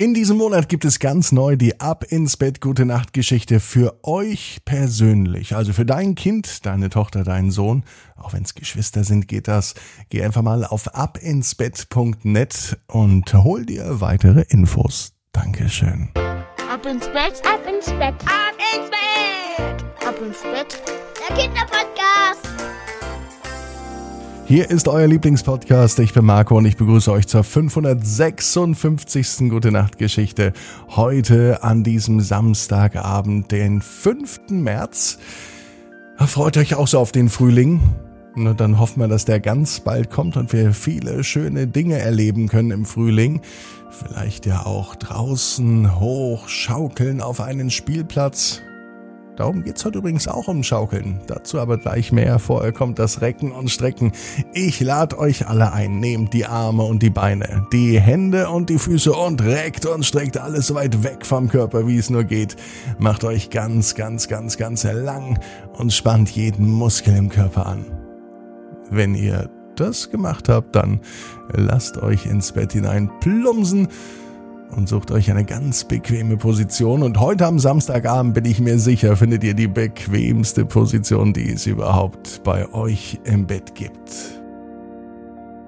In diesem Monat gibt es ganz neu die Ab ins Bett Gute Nacht Geschichte für euch persönlich. Also für dein Kind, deine Tochter, deinen Sohn. Auch wenn es Geschwister sind, geht das. Geh einfach mal auf abinsbett.net und hol dir weitere Infos. Dankeschön. Ab ins Bett, ab ins Bett, ab ins Bett, ab ins Bett. Der Kinderpodcast. Hier ist euer Lieblingspodcast. Ich bin Marco und ich begrüße euch zur 556. Gute Nacht Geschichte. Heute an diesem Samstagabend, den 5. März. Freut euch auch so auf den Frühling. Na, dann hoffen wir, dass der ganz bald kommt und wir viele schöne Dinge erleben können im Frühling. Vielleicht ja auch draußen hoch schaukeln auf einen Spielplatz Darum geht's heute übrigens auch um Schaukeln. Dazu aber gleich mehr. Vorher kommt das Recken und Strecken. Ich lade euch alle ein. Nehmt die Arme und die Beine, die Hände und die Füße und reckt und streckt alles so weit weg vom Körper, wie es nur geht. Macht euch ganz, ganz, ganz, ganz lang und spannt jeden Muskel im Körper an. Wenn ihr das gemacht habt, dann lasst euch ins Bett hinein plumsen und sucht euch eine ganz bequeme Position. Und heute am Samstagabend bin ich mir sicher, findet ihr die bequemste Position, die es überhaupt bei euch im Bett gibt.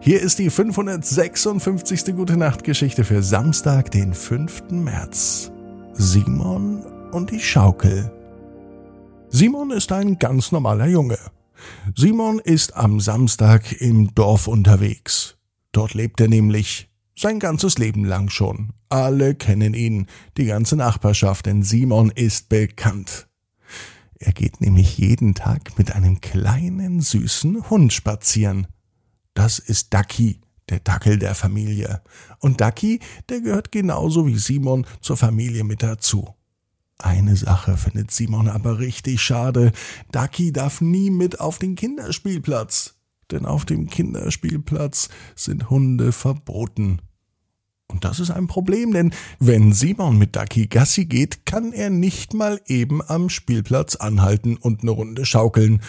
Hier ist die 556. Gute Nacht Geschichte für Samstag, den 5. März. Simon und die Schaukel. Simon ist ein ganz normaler Junge. Simon ist am Samstag im Dorf unterwegs. Dort lebt er nämlich sein ganzes Leben lang schon. Alle kennen ihn, die ganze Nachbarschaft, denn Simon ist bekannt. Er geht nämlich jeden Tag mit einem kleinen, süßen Hund spazieren. Das ist Ducky, der Dackel der Familie. Und Ducky, der gehört genauso wie Simon zur Familie mit dazu. Eine Sache findet Simon aber richtig schade. Ducky darf nie mit auf den Kinderspielplatz. Denn auf dem Kinderspielplatz sind Hunde verboten. Und das ist ein Problem, denn wenn Simon mit Ducky Gassi geht, kann er nicht mal eben am Spielplatz anhalten und eine Runde schaukeln.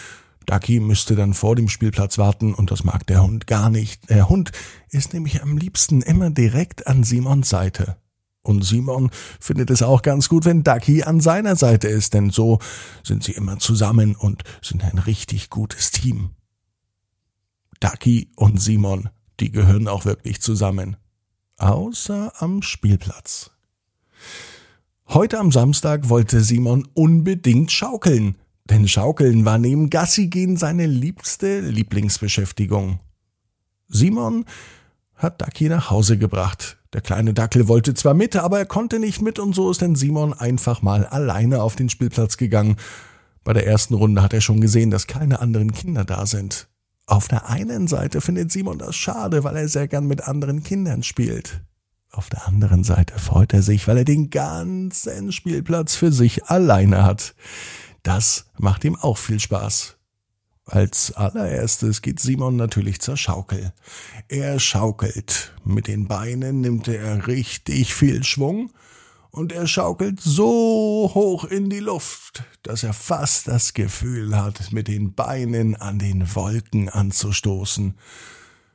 Ducky müsste dann vor dem Spielplatz warten und das mag der Hund gar nicht. Der Hund ist nämlich am liebsten immer direkt an Simons Seite. Und Simon findet es auch ganz gut, wenn Ducky an seiner Seite ist, denn so sind sie immer zusammen und sind ein richtig gutes Team. Ducky und Simon, die gehören auch wirklich zusammen außer am Spielplatz. Heute am Samstag wollte Simon unbedingt schaukeln, denn Schaukeln war neben Gassigehen seine liebste Lieblingsbeschäftigung. Simon hat Ducky nach Hause gebracht. Der kleine Dackel wollte zwar mit, aber er konnte nicht mit und so ist denn Simon einfach mal alleine auf den Spielplatz gegangen. Bei der ersten Runde hat er schon gesehen, dass keine anderen Kinder da sind. Auf der einen Seite findet Simon das schade, weil er sehr gern mit anderen Kindern spielt. Auf der anderen Seite freut er sich, weil er den ganzen Spielplatz für sich alleine hat. Das macht ihm auch viel Spaß. Als allererstes geht Simon natürlich zur Schaukel. Er schaukelt. Mit den Beinen nimmt er richtig viel Schwung und er schaukelt so hoch in die Luft, dass er fast das Gefühl hat, mit den Beinen an den Wolken anzustoßen.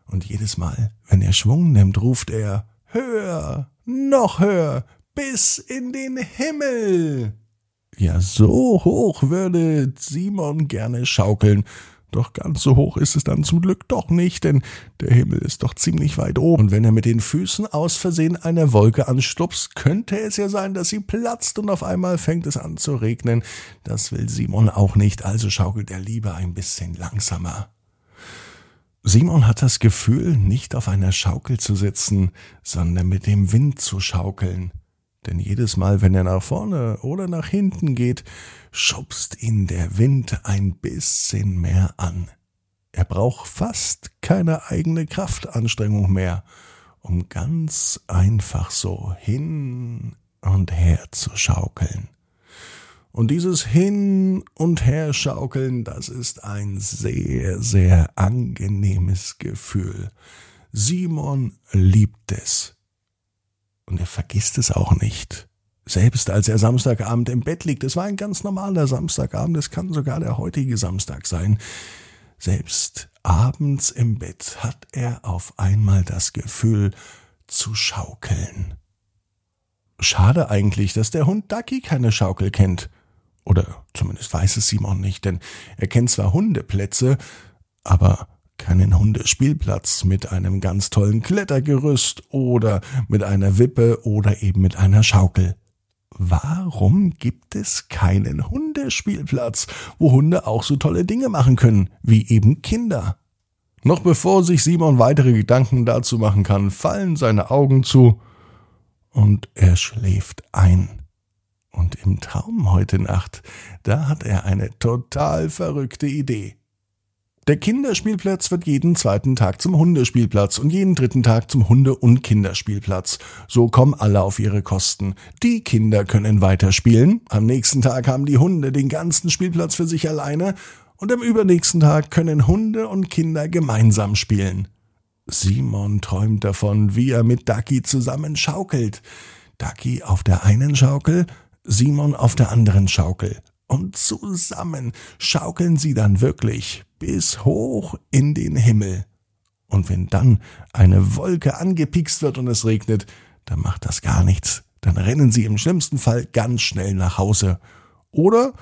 Und jedes Mal, wenn er Schwung nimmt, ruft er Höher, noch höher, bis in den Himmel. Ja, so hoch würde Simon gerne schaukeln, doch ganz so hoch ist es dann zum Glück doch nicht, denn der Himmel ist doch ziemlich weit oben. Und wenn er mit den Füßen aus Versehen eine Wolke anstupst, könnte es ja sein, dass sie platzt und auf einmal fängt es an zu regnen. Das will Simon auch nicht, also schaukelt er lieber ein bisschen langsamer. Simon hat das Gefühl, nicht auf einer Schaukel zu sitzen, sondern mit dem Wind zu schaukeln. Denn jedes Mal, wenn er nach vorne oder nach hinten geht, schubst ihn der Wind ein bisschen mehr an. Er braucht fast keine eigene Kraftanstrengung mehr, um ganz einfach so hin und her zu schaukeln. Und dieses Hin und Her schaukeln, das ist ein sehr, sehr angenehmes Gefühl. Simon liebt es. Und er vergisst es auch nicht. Selbst als er Samstagabend im Bett liegt, es war ein ganz normaler Samstagabend, es kann sogar der heutige Samstag sein, selbst abends im Bett hat er auf einmal das Gefühl zu schaukeln. Schade eigentlich, dass der Hund Ducky keine Schaukel kennt. Oder zumindest weiß es Simon nicht, denn er kennt zwar Hundeplätze, aber keinen Hundespielplatz mit einem ganz tollen Klettergerüst oder mit einer Wippe oder eben mit einer Schaukel. Warum gibt es keinen Hundespielplatz, wo Hunde auch so tolle Dinge machen können, wie eben Kinder? Noch bevor sich Simon weitere Gedanken dazu machen kann, fallen seine Augen zu und er schläft ein. Und im Traum heute Nacht, da hat er eine total verrückte Idee. Der Kinderspielplatz wird jeden zweiten Tag zum Hundespielplatz und jeden dritten Tag zum Hunde- und Kinderspielplatz. So kommen alle auf ihre Kosten. Die Kinder können weiterspielen, am nächsten Tag haben die Hunde den ganzen Spielplatz für sich alleine und am übernächsten Tag können Hunde und Kinder gemeinsam spielen. Simon träumt davon, wie er mit Ducky zusammen schaukelt. Ducky auf der einen Schaukel, Simon auf der anderen Schaukel. Und zusammen schaukeln sie dann wirklich bis hoch in den Himmel. Und wenn dann eine Wolke angepikst wird und es regnet, dann macht das gar nichts. Dann rennen sie im schlimmsten Fall ganz schnell nach Hause. Oder,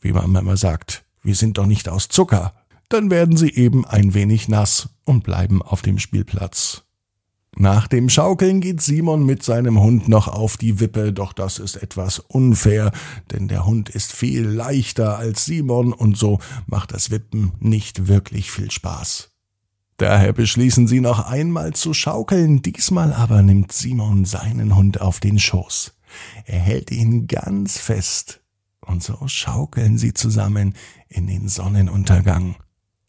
wie man immer sagt, wir sind doch nicht aus Zucker. Dann werden sie eben ein wenig nass und bleiben auf dem Spielplatz. Nach dem Schaukeln geht Simon mit seinem Hund noch auf die Wippe, doch das ist etwas unfair, denn der Hund ist viel leichter als Simon und so macht das Wippen nicht wirklich viel Spaß. Daher beschließen sie noch einmal zu schaukeln, diesmal aber nimmt Simon seinen Hund auf den Schoß. Er hält ihn ganz fest, und so schaukeln sie zusammen in den Sonnenuntergang.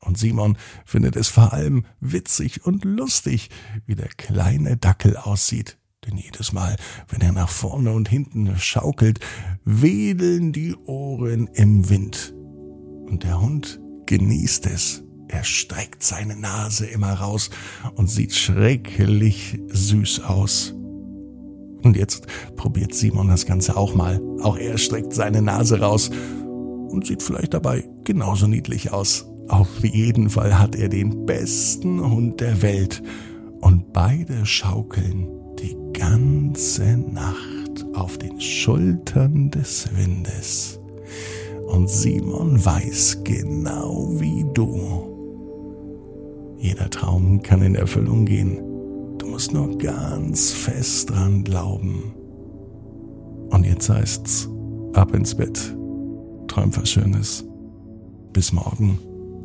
Und Simon findet es vor allem witzig und lustig, wie der kleine Dackel aussieht. Denn jedes Mal, wenn er nach vorne und hinten schaukelt, wedeln die Ohren im Wind. Und der Hund genießt es. Er streckt seine Nase immer raus und sieht schrecklich süß aus. Und jetzt probiert Simon das Ganze auch mal. Auch er streckt seine Nase raus und sieht vielleicht dabei genauso niedlich aus. Auf jeden Fall hat er den besten Hund der Welt. Und beide schaukeln die ganze Nacht auf den Schultern des Windes. Und Simon weiß genau wie du. Jeder Traum kann in Erfüllung gehen. Du musst nur ganz fest dran glauben. Und jetzt heißt's, ab ins Bett. Träum was Schönes. Bis morgen.